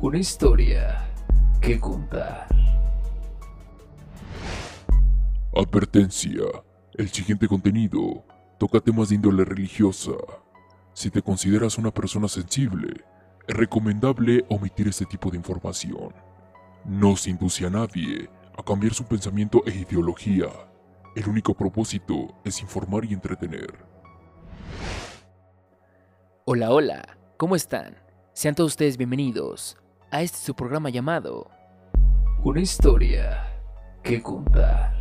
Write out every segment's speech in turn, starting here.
Una historia que contar. Advertencia. El siguiente contenido toca temas de índole religiosa. Si te consideras una persona sensible, es recomendable omitir este tipo de información. No se induce a nadie a cambiar su pensamiento e ideología. El único propósito es informar y entretener. Hola, hola, ¿cómo están? Sean todos ustedes bienvenidos a este su programa llamado Una historia que contar.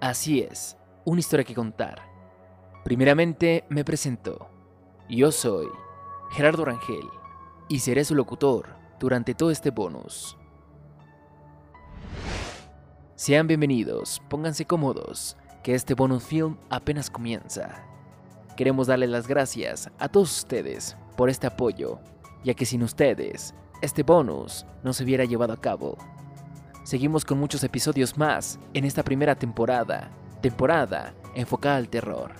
Así es, una historia que contar. Primeramente me presento. Yo soy Gerardo Rangel y seré su locutor durante todo este bonus. Sean bienvenidos, pónganse cómodos, que este bonus film apenas comienza. Queremos darles las gracias a todos ustedes por este apoyo, ya que sin ustedes, este bonus no se hubiera llevado a cabo. Seguimos con muchos episodios más en esta primera temporada, temporada enfocada al terror.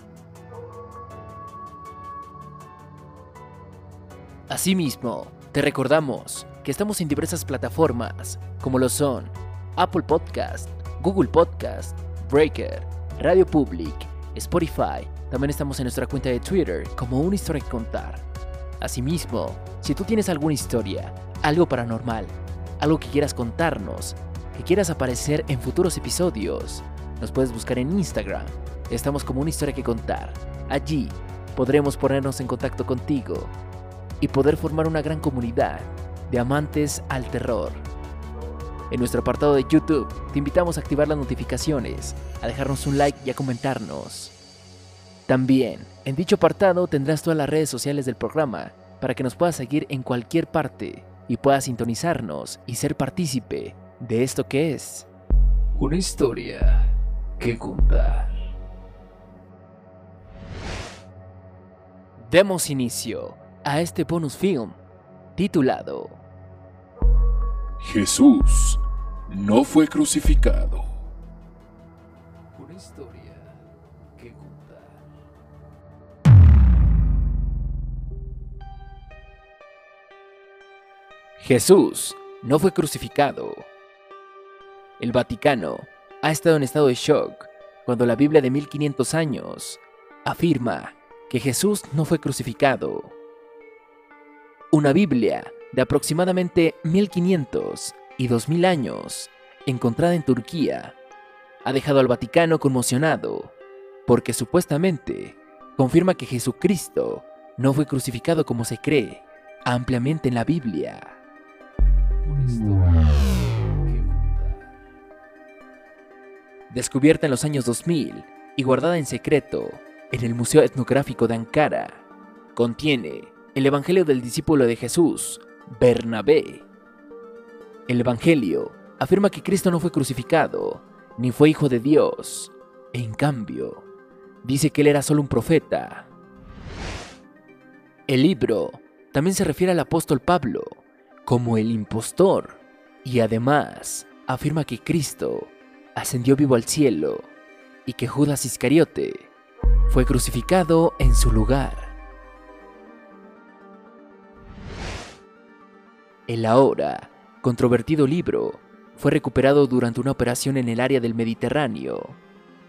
Asimismo, te recordamos que estamos en diversas plataformas, como lo son Apple Podcast, Google Podcast, Breaker, Radio Public, Spotify. También estamos en nuestra cuenta de Twitter como una historia que contar. Asimismo, si tú tienes alguna historia, algo paranormal, algo que quieras contarnos, que quieras aparecer en futuros episodios, nos puedes buscar en Instagram. Estamos como una historia que contar. Allí podremos ponernos en contacto contigo y poder formar una gran comunidad de amantes al terror. En nuestro apartado de YouTube te invitamos a activar las notificaciones, a dejarnos un like y a comentarnos. También, en dicho apartado tendrás todas las redes sociales del programa para que nos puedas seguir en cualquier parte y puedas sintonizarnos y ser partícipe de esto que es Una historia que contar. Demos inicio a este bonus film titulado Jesús no fue crucificado. Una historia Jesús no fue crucificado. El Vaticano ha estado en estado de shock cuando la Biblia de 1500 años afirma que Jesús no fue crucificado. Una Biblia de aproximadamente 1500 y 2000 años, encontrada en Turquía, ha dejado al Vaticano conmocionado porque supuestamente confirma que Jesucristo no fue crucificado como se cree ampliamente en la Biblia. Una historia que contar. Descubierta en los años 2000 y guardada en secreto en el Museo Etnográfico de Ankara, contiene el Evangelio del discípulo de Jesús, Bernabé. El Evangelio afirma que Cristo no fue crucificado, ni fue hijo de Dios. En cambio, dice que él era solo un profeta. El libro también se refiere al apóstol Pablo como el impostor y además afirma que Cristo ascendió vivo al cielo y que Judas Iscariote fue crucificado en su lugar. El ahora controvertido libro fue recuperado durante una operación en el área del Mediterráneo,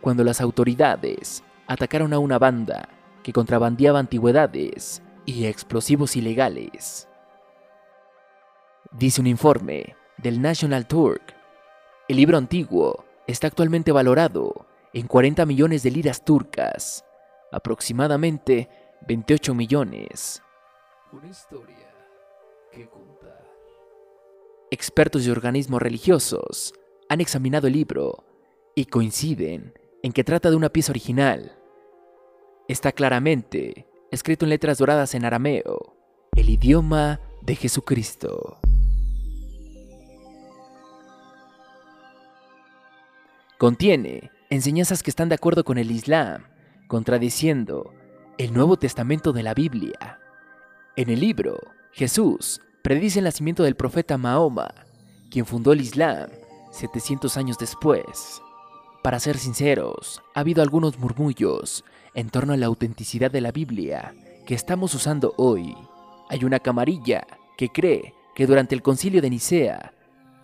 cuando las autoridades atacaron a una banda que contrabandeaba antigüedades y explosivos ilegales. Dice un informe del National Turk, el libro antiguo está actualmente valorado en 40 millones de liras turcas, aproximadamente 28 millones. Una historia que contar. Expertos y organismos religiosos han examinado el libro y coinciden en que trata de una pieza original. Está claramente escrito en letras doradas en arameo el idioma de Jesucristo. Contiene enseñanzas que están de acuerdo con el Islam, contradiciendo el Nuevo Testamento de la Biblia. En el libro, Jesús predice el nacimiento del profeta Mahoma, quien fundó el Islam 700 años después. Para ser sinceros, ha habido algunos murmullos en torno a la autenticidad de la Biblia que estamos usando hoy. Hay una camarilla que cree que durante el concilio de Nicea,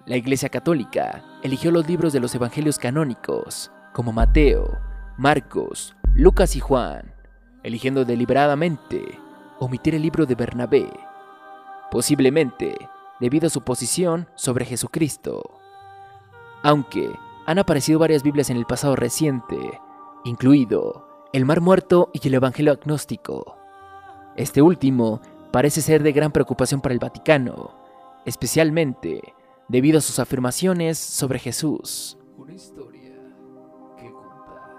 la Iglesia Católica eligió los libros de los evangelios canónicos, como Mateo, Marcos, Lucas y Juan, eligiendo deliberadamente omitir el libro de Bernabé, posiblemente debido a su posición sobre Jesucristo. Aunque han aparecido varias Biblias en el pasado reciente, incluido el Mar Muerto y el Evangelio Agnóstico. Este último parece ser de gran preocupación para el Vaticano, especialmente debido a sus afirmaciones sobre Jesús. Una historia que contar.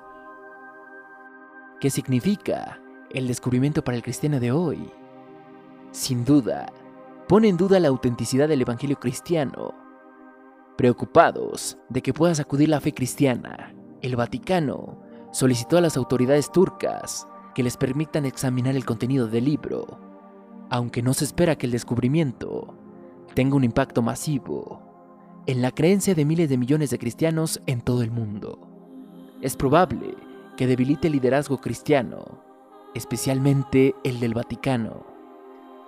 ¿Qué significa el descubrimiento para el cristiano de hoy? Sin duda, pone en duda la autenticidad del Evangelio cristiano. Preocupados de que pueda sacudir la fe cristiana, el Vaticano solicitó a las autoridades turcas que les permitan examinar el contenido del libro, aunque no se espera que el descubrimiento tenga un impacto masivo en la creencia de miles de millones de cristianos en todo el mundo. Es probable que debilite el liderazgo cristiano, especialmente el del Vaticano.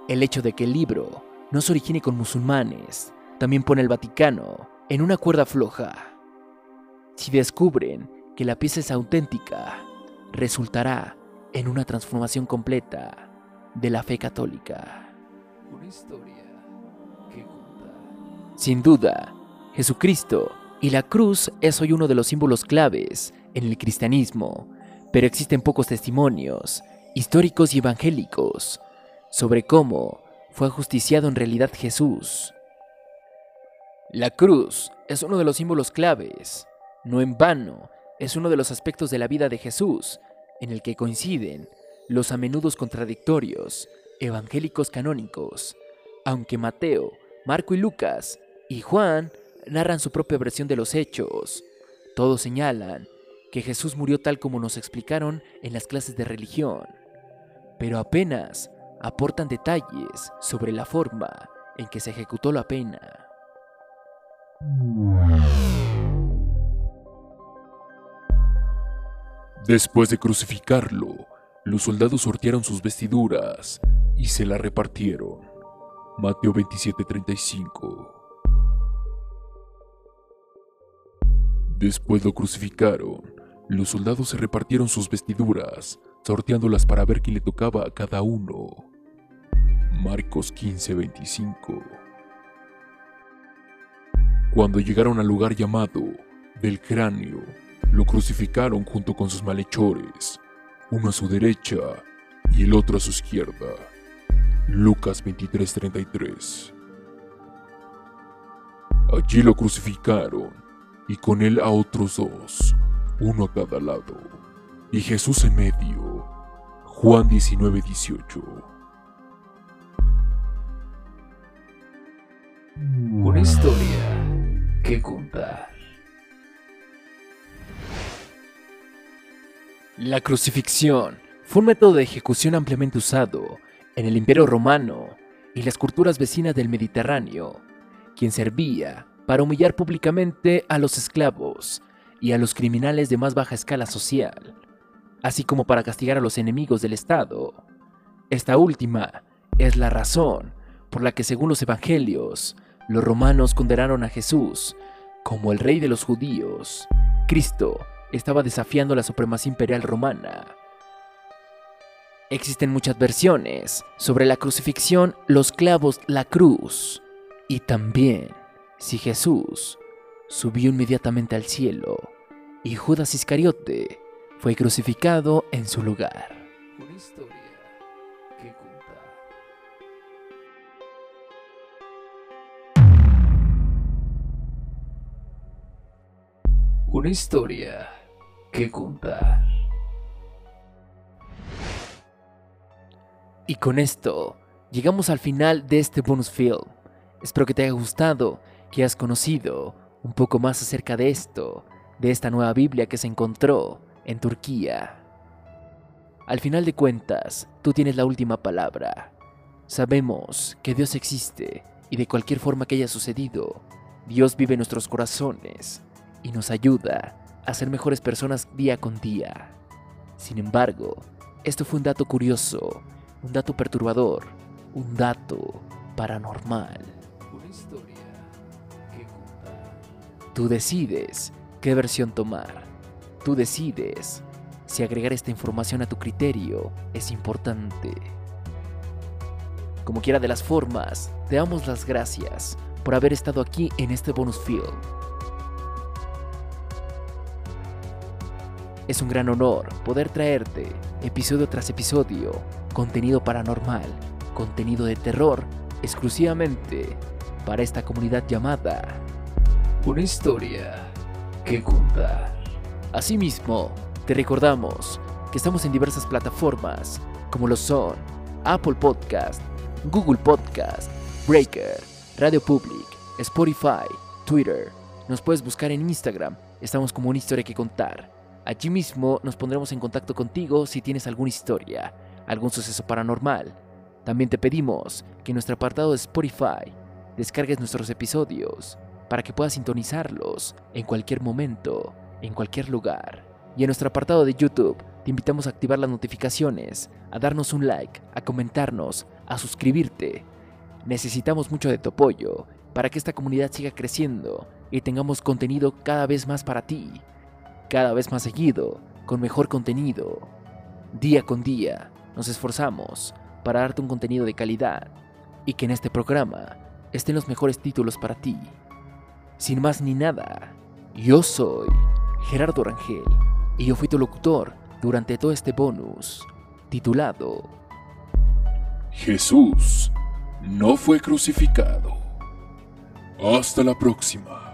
El hecho de que el libro no se origine con musulmanes también pone al Vaticano en una cuerda floja. Si descubren que la pieza es auténtica, resultará en una transformación completa de la fe católica. Una historia. Sin duda, Jesucristo y la cruz es hoy uno de los símbolos claves en el cristianismo, pero existen pocos testimonios, históricos y evangélicos, sobre cómo fue ajusticiado en realidad Jesús. La cruz es uno de los símbolos claves. No en vano, es uno de los aspectos de la vida de Jesús en el que coinciden los a menudo contradictorios evangélicos canónicos, aunque Mateo, Marco y Lucas y Juan narran su propia versión de los hechos. Todos señalan que Jesús murió tal como nos explicaron en las clases de religión, pero apenas aportan detalles sobre la forma en que se ejecutó la pena. Después de crucificarlo, los soldados sortearon sus vestiduras y se las repartieron. Mateo 27:35 Después lo crucificaron. Los soldados se repartieron sus vestiduras, sorteándolas para ver quién le tocaba a cada uno. Marcos 15:25 Cuando llegaron al lugar llamado del cráneo, lo crucificaron junto con sus malhechores, uno a su derecha y el otro a su izquierda. Lucas 23:33 Allí lo crucificaron y con él a otros dos, uno a cada lado, y Jesús en medio. Juan 19:18 Una historia que contar. La crucifixión fue un método de ejecución ampliamente usado en el Imperio Romano y las culturas vecinas del Mediterráneo, quien servía para humillar públicamente a los esclavos y a los criminales de más baja escala social, así como para castigar a los enemigos del Estado. Esta última es la razón por la que según los evangelios, los romanos condenaron a Jesús como el rey de los judíos. Cristo estaba desafiando la supremacía imperial romana. Existen muchas versiones sobre la crucifixión, los clavos, la cruz y también si Jesús subió inmediatamente al cielo y Judas Iscariote fue crucificado en su lugar. Una historia que contar. Una historia que contar. Y con esto llegamos al final de este bonus film. Espero que te haya gustado, que hayas conocido un poco más acerca de esto, de esta nueva Biblia que se encontró en Turquía. Al final de cuentas, tú tienes la última palabra. Sabemos que Dios existe y de cualquier forma que haya sucedido, Dios vive en nuestros corazones y nos ayuda a ser mejores personas día con día. Sin embargo, esto fue un dato curioso, un dato perturbador, un dato paranormal. Tú decides qué versión tomar. Tú decides si agregar esta información a tu criterio es importante. Como quiera de las formas, te damos las gracias por haber estado aquí en este bonus film. Es un gran honor poder traerte, episodio tras episodio, contenido paranormal, contenido de terror, exclusivamente para esta comunidad llamada. Una historia que contar. Asimismo, te recordamos que estamos en diversas plataformas, como lo son Apple Podcast, Google Podcast, Breaker, Radio Public, Spotify, Twitter. Nos puedes buscar en Instagram, estamos como una historia que contar. Allí mismo nos pondremos en contacto contigo si tienes alguna historia, algún suceso paranormal. También te pedimos que en nuestro apartado de Spotify descargues nuestros episodios para que puedas sintonizarlos en cualquier momento, en cualquier lugar. Y en nuestro apartado de YouTube te invitamos a activar las notificaciones, a darnos un like, a comentarnos, a suscribirte. Necesitamos mucho de tu apoyo para que esta comunidad siga creciendo y tengamos contenido cada vez más para ti, cada vez más seguido, con mejor contenido. Día con día nos esforzamos para darte un contenido de calidad y que en este programa estén los mejores títulos para ti. Sin más ni nada, yo soy Gerardo Rangel y yo fui tu locutor durante todo este bonus titulado Jesús no fue crucificado. Hasta la próxima.